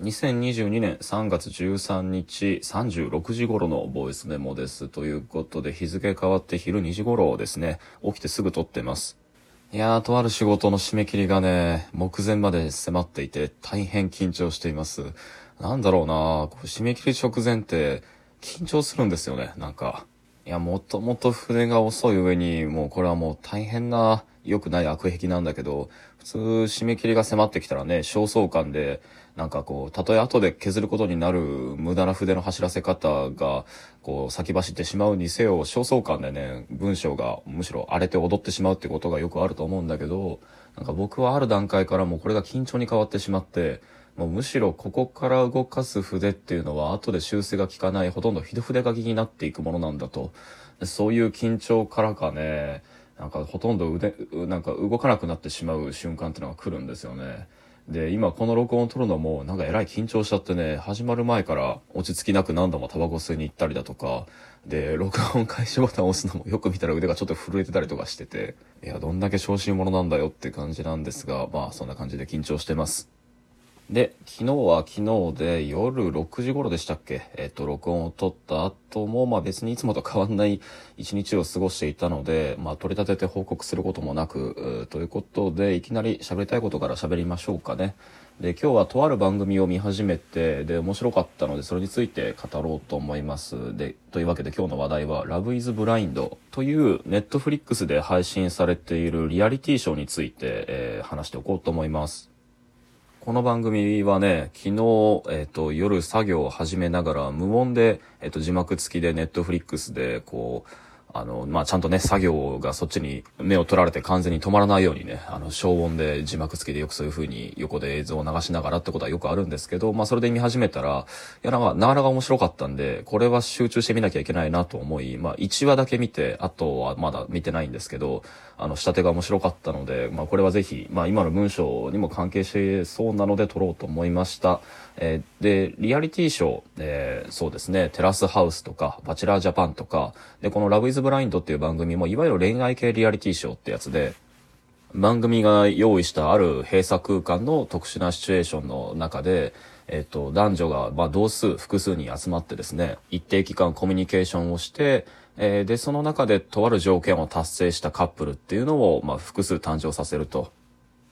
2022年3月13日36時頃のボイスメモです。ということで日付変わって昼2時頃ですね、起きてすぐ撮ってます。いやー、とある仕事の締め切りがね、目前まで迫っていて大変緊張しています。なんだろうなこう締め切り直前って緊張するんですよね、なんか。いや、もともと筆が遅い上に、もうこれはもう大変な良くない悪癖なんだけど、普通締め切りが迫ってきたらね、焦燥感で、なんかこう、たとえ後で削ることになる無駄な筆の走らせ方が、こう、先走ってしまうにせよ、焦燥感でね、文章がむしろ荒れて踊ってしまうってことがよくあると思うんだけど、なんか僕はある段階からもうこれが緊張に変わってしまって、もうむしろここから動かす筆っていうのは後で修正が効かないほとんど筆筆書きになっていくものなんだと。そういう緊張からかね、なんかほとんど腕、なんか動かなくなってしまう瞬間ってのが来るんですよね。で、今この録音を撮るのもなんかえらい緊張しちゃってね、始まる前から落ち着きなく何度もタバコ吸いに行ったりだとか、で、録音開始ボタンを押すのもよく見たら腕がちょっと震えてたりとかしてて、いや、どんだけ小心者なんだよって感じなんですが、まあそんな感じで緊張してます。で、昨日は昨日で夜6時頃でしたっけ？えっ、と、録音を撮った後も、まあ別にいつもと変わんない一日を過ごしていたので、まあ取り立てて報告することもなく、ということで、いきなり喋りたいことから喋りましょうかね。で、今日はとある番組を見始めて、で、面白かったので、それについて語ろうと思います。で、というわけで今日の話題は、Love is Blind というネットフリックスで配信されているリアリティショーについて、えー話しておこうと思います。この番組はね、昨日、えっ、と、夜作業を始めながら、無音で、えっ、と、字幕付きでネットフリックスで、こう、あの、まあ、ちゃんとね、作業がそっちに目を取られて完全に止まらないようにね、あの、消音で字幕付きでよくそういう風に横で映像を流しながらってことはよくあるんですけど、まあ、それで見始めたら、いや、なんか、なかなか面白かったんで、これは集中して見なきゃいけないなと思い、まあ、1話だけ見て、あとはまだ見てないんですけど、あの、仕立てが面白かったので、まあ、これはぜひ、まあ、今の文章にも関係してそうなので撮ろうと思いました。えーで、リアリティショー、えーそうですね、テラスハウスとか、バチェラージャパンとか、で、このラブイズブラインドっていう番組も、いわゆる恋愛系リアリティショーってやつで、番組が用意したある閉鎖空間の特殊なシチュエーションの中で、えっと、男女が、まあ、同数、複数に集まってですね、一定期間コミュニケーションをして、えーで、その中でとある条件を達成したカップルっていうのを、まあ、複数誕生させると。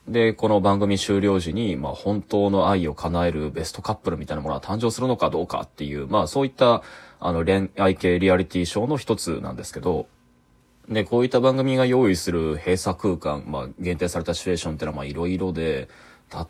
で、この番組終了時に、まあ、本当の愛を叶えるベストカップルみたいなものは誕生するのかどうかっていう、まあ、そういった、あの、恋愛系リアリティショーの一つなんですけど、で、こういった番組が用意する閉鎖空間、まあ、限定されたシチュエーションってのは、まあ、いろいろで、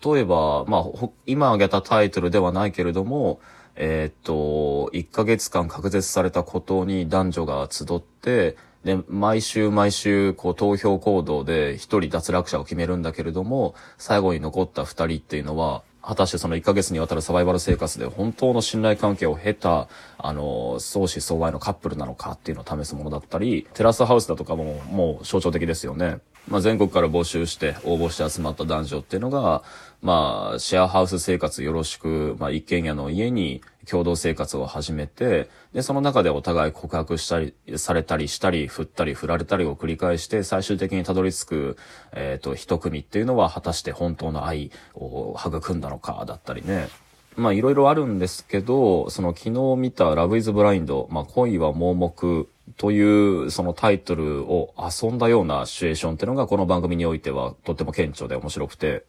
例えば、まあ、今挙げたタイトルではないけれども、えーっと、1ヶ月間隔絶されたことに男女が集って、で、毎週毎週、こう、投票行動で一人脱落者を決めるんだけれども、最後に残った二人っていうのは、果たしてその1ヶ月にわたるサバイバル生活で本当の信頼関係を経た、あの、相思相愛のカップルなのかっていうのを試すものだったり、テラスハウスだとかももう象徴的ですよね。まあ、全国から募集して応募して集まった男女っていうのが、まあ、シェアハウス生活よろしく、まあ、一軒家の家に共同生活を始めて、で、その中でお互い告白したり、されたりしたり、振ったり振られたりを繰り返して、最終的にたどり着く、えっ、と、一組っていうのは果たして本当の愛を育んだのか、だったりね。まあいろいろあるんですけど、その昨日見たラブイズブラインド、まあ恋は盲目というそのタイトルを遊んだようなシチュエーションっていうのがこの番組においてはとっても顕著で面白くて、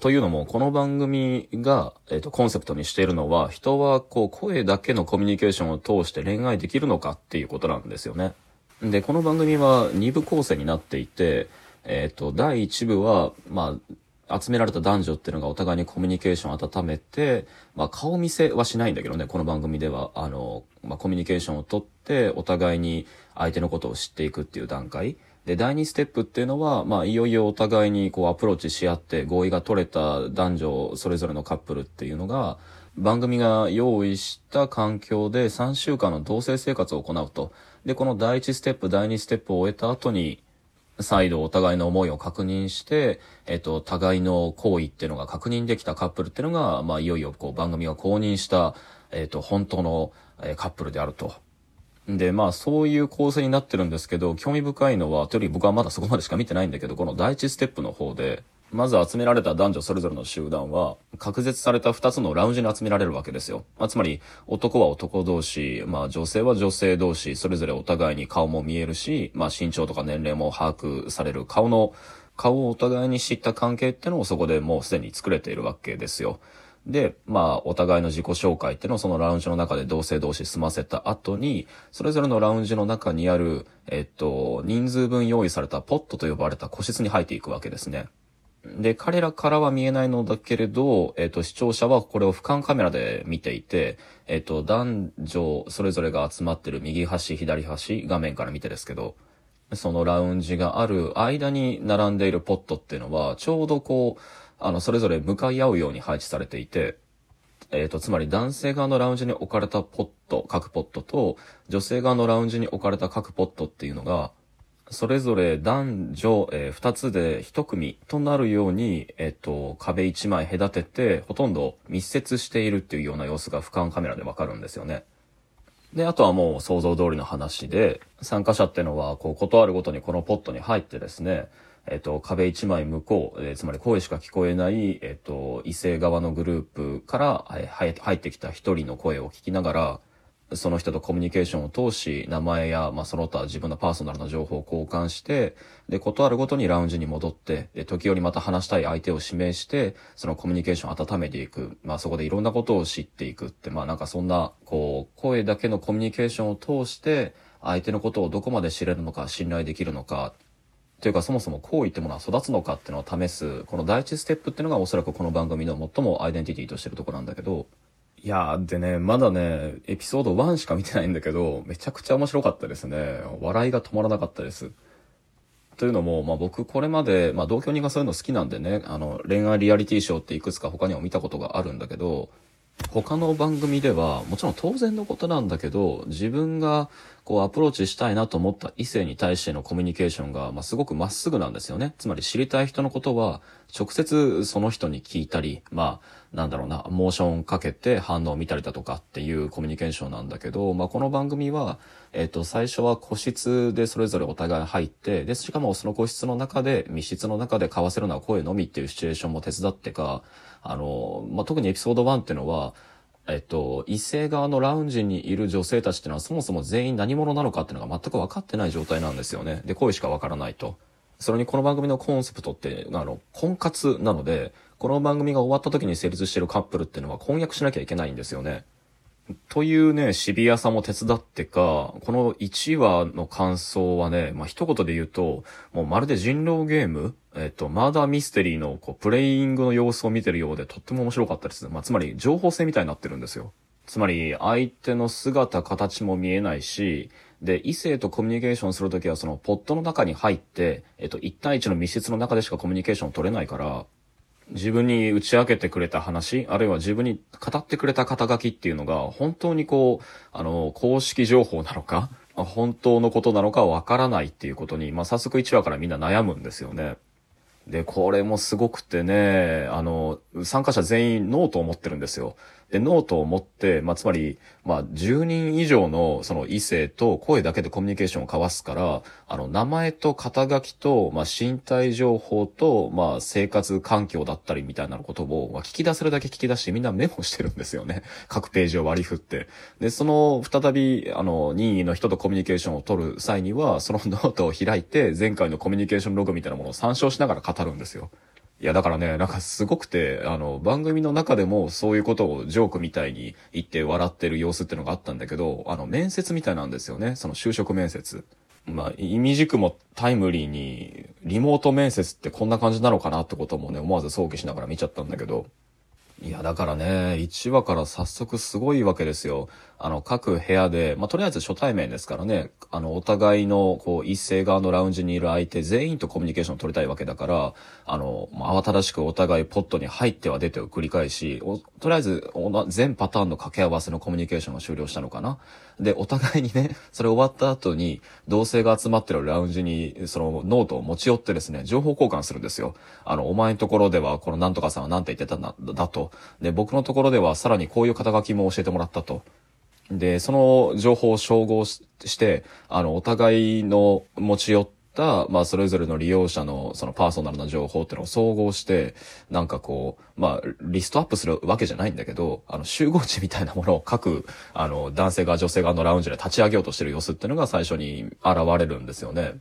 というのも、この番組が、えっ、と、コンセプトにしているのは、人は、こう、声だけのコミュニケーションを通して恋愛できるのかっていうことなんですよね。で、この番組は2部構成になっていて、えっ、と、第1部は、まあ、集められた男女っていうのがお互いにコミュニケーションを温めて、まあ、顔見せはしないんだけどね、この番組では、あの、まあ、コミュニケーションをとって、お互いに相手のことを知っていくっていう段階。で、第2ステップっていうのは、まあ、いよいよお互いにこうアプローチし合って合意が取れた男女それぞれのカップルっていうのが、番組が用意した環境で3週間の同棲生活を行うと。で、この第1ステップ、第2ステップを終えた後に、再度お互いの思いを確認して、えっと、互いの行為っていうのが確認できたカップルっていうのが、まあ、いよいよこう番組が公認した、えっと、本当の、えカップルであると。で、まあ、そういう構成になってるんですけど、興味深いのは、というより僕はまだそこまでしか見てないんだけど、この第一ステップの方で、まず集められた男女それぞれの集団は、隔絶された2つのラウンジに集められるわけですよ。まあ、つまり、男は男同士、まあ、女性は女性同士、それぞれお互いに顔も見えるし、まあ、身長とか年齢も把握される顔の、顔をお互いに知った関係ってのをそこでもうすでに作れているわけですよ。で、まあ、お互いの自己紹介っていうのをそのラウンジの中で同性同士済ませた後に、それぞれのラウンジの中にある、えっと、人数分用意されたポットと呼ばれた個室に入っていくわけですね。で、彼らからは見えないのだけれど、えっ、と、視聴者はこれを俯瞰カメラで見ていて、えっ、と、男女それぞれが集まってる右端、左端、画面から見てですけど、そのラウンジがある間に並んでいるポットっていうのは、ちょうどこう、あの、それぞれ向かい合うように配置されていて、えっ、と、つまり男性側のラウンジに置かれたポット、各ポットと、女性側のラウンジに置かれた各ポットっていうのが、それぞれ男女、えー、二つで一組となるように、えっ、と、壁一枚隔てて、ほとんど密接しているっていうような様子が俯瞰カメラでわかるんですよね。で、あとはもう想像通りの話で、参加者ってのは、こう、ことあるごとにこのポットに入ってですね、えっ、と、壁一枚向こう、えー、つまり声しか聞こえない、えっ、と、異性側のグループから、えー、入ってきた一人の声を聞きながら、その人とコミュニケーションを通し、名前や、まあ、その他自分のパーソナルな情報を交換して、で、ことあるごとにラウンジに戻って、で、時折また話したい相手を指名して、そのコミュニケーションを温めていく。まあ、そこでいろんなことを知っていくって、まあ、なんかそんな、こう、声だけのコミュニケーションを通して、相手のことをどこまで知れるのか、信頼できるのか、というかそもそも行為ってものは育つのかっていうのを試す、この第一ステップっていうのがおそらくこの番組の最もアイデンティティとしてるとこなんだけど、いや、でね、まだね、エピソード1しか見てないんだけど、めちゃくちゃ面白かったですね。笑いが止まらなかったです。というのも、まあ僕これまで、まあ同居人がそういうの好きなんでね、あの、恋愛リアリティショーっていくつか他にも見たことがあるんだけど、他の番組では、もちろん当然のことなんだけど、自分がこうアプローチしたいなと思った異性に対してのコミュニケーションが、まあ、すごくまっすぐなんですよね。つまり知りたい人のことは、直接その人に聞いたり、まあ、なんだろうな、モーションかけて反応を見たりだとかっていうコミュニケーションなんだけど、まあ、この番組は、えっ、と、最初は個室でそれぞれお互い入って、で、しかもその個室の中で、密室の中で交わせるのは声のみっていうシチュエーションも手伝ってか、あの、まあ、特にエピソード1っていうのは、えっと、異性側のラウンジにいる女性たちっていうのはそもそも全員何者なのかっていうのが全く分かってない状態なんですよね。で、声しか分からないと。それにこの番組のコンセプトって、あの、婚活なので、この番組が終わった時に成立してるカップルっていうのは婚約しなきゃいけないんですよね。というね、シビアさも手伝ってか、この1話の感想はね、まあ、一言で言うと、もうまるで人狼ゲームえっと、マーダーミステリーのこうプレイングの様子を見てるようでとっても面白かったです。まあ、つまり情報性みたいになってるんですよ。つまり相手の姿、形も見えないし、で、異性とコミュニケーションするときはそのポットの中に入って、えっと、1対1の密室の中でしかコミュニケーション取れないから、自分に打ち明けてくれた話、あるいは自分に語ってくれた肩書きっていうのが、本当にこう、あの、公式情報なのか、本当のことなのかわからないっていうことに、まあ、早速1話からみんな悩むんですよね。で、これもすごくてね、あの、参加者全員ノートを持ってるんですよ。で、ノートを持って、まあ、つまり、まあ、10人以上のその異性と声だけでコミュニケーションを交わすから、あの、名前と肩書きと、まあ、身体情報と、まあ、生活環境だったりみたいなことを、まあ、聞き出せるだけ聞き出してみんなメモしてるんですよね。各ページを割り振って。で、その、再び、あの、任意の人とコミュニケーションを取る際には、そのノートを開いて、前回のコミュニケーションログみたいなものを参照しながら語るんですよ。いや、だからね、なんかすごくて、あの、番組の中でもそういうことをジョークみたいに言って笑ってる様子ってのがあったんだけど、あの、面接みたいなんですよね。その就職面接。まあ、意味軸もタイムリーに、リモート面接ってこんな感じなのかなってこともね、思わず想起しながら見ちゃったんだけど、いや、だからね、1話から早速すごいわけですよ。あの、各部屋で、まあ、とりあえず初対面ですからね、あの、お互いの、こう、一斉側のラウンジにいる相手全員とコミュニケーションを取りたいわけだから、あの、まあ、慌ただしくお互いポッドに入っては出てを繰り返し、とりあえず、全パターンの掛け合わせのコミュニケーションが終了したのかな。で、お互いにね、それ終わった後に、同性が集まってるラウンジに、そのノートを持ち寄ってですね、情報交換するんですよ。あの、お前のところでは、このなんとかさんは何て言ってたんだ、だと。で、僕のところではさらにこういう肩書きも教えてもらったと。で、その情報を照合して、あの、お互いの持ち寄った、まあ、それぞれの利用者のそのパーソナルな情報っていうのを総合して、なんかこう、まあ、リストアップするわけじゃないんだけど、あの、集合値みたいなものを各、あの、男性が女性側のラウンジで立ち上げようとしてる様子っていうのが最初に現れるんですよね。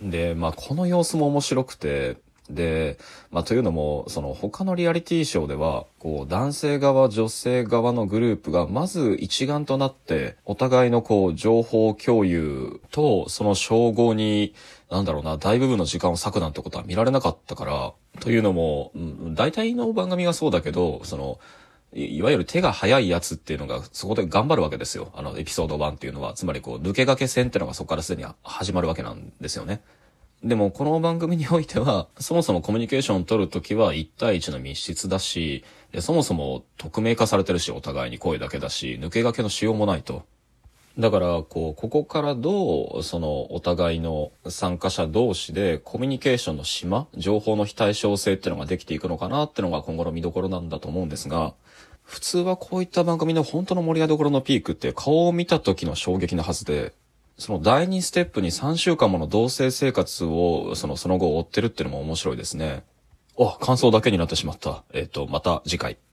で、まあ、この様子も面白くて、で、まあ、というのも、その他のリアリティショーでは、こう、男性側、女性側のグループが、まず一丸となって、お互いのこう、情報共有と、その称号に、なんだろうな、大部分の時間を割くなんてことは見られなかったから、というのも、大体の番組がそうだけど、その、いわゆる手が早いやつっていうのがそこで頑張るわけですよ。あのエピソード1っていうのは。つまりこう抜け駆け戦っていうのがそこからすでに始まるわけなんですよね。でもこの番組においては、そもそもコミュニケーションを取るときは1対1の密室だし、そもそも匿名化されてるし、お互いに声だけだし、抜け駆けのしようもないと。だから、こう、ここからどう、その、お互いの参加者同士でコミュニケーションの島、情報の非対称性っていうのができていくのかなっていうのが今後の見どころなんだと思うんですが、普通はこういった番組の本当の盛り上げどころのピークって顔を見た時の衝撃のはずで、その第2ステップに3週間もの同棲生活を、その、その後追ってるっていうのも面白いですね。あ、感想だけになってしまった。えっ、と、また次回。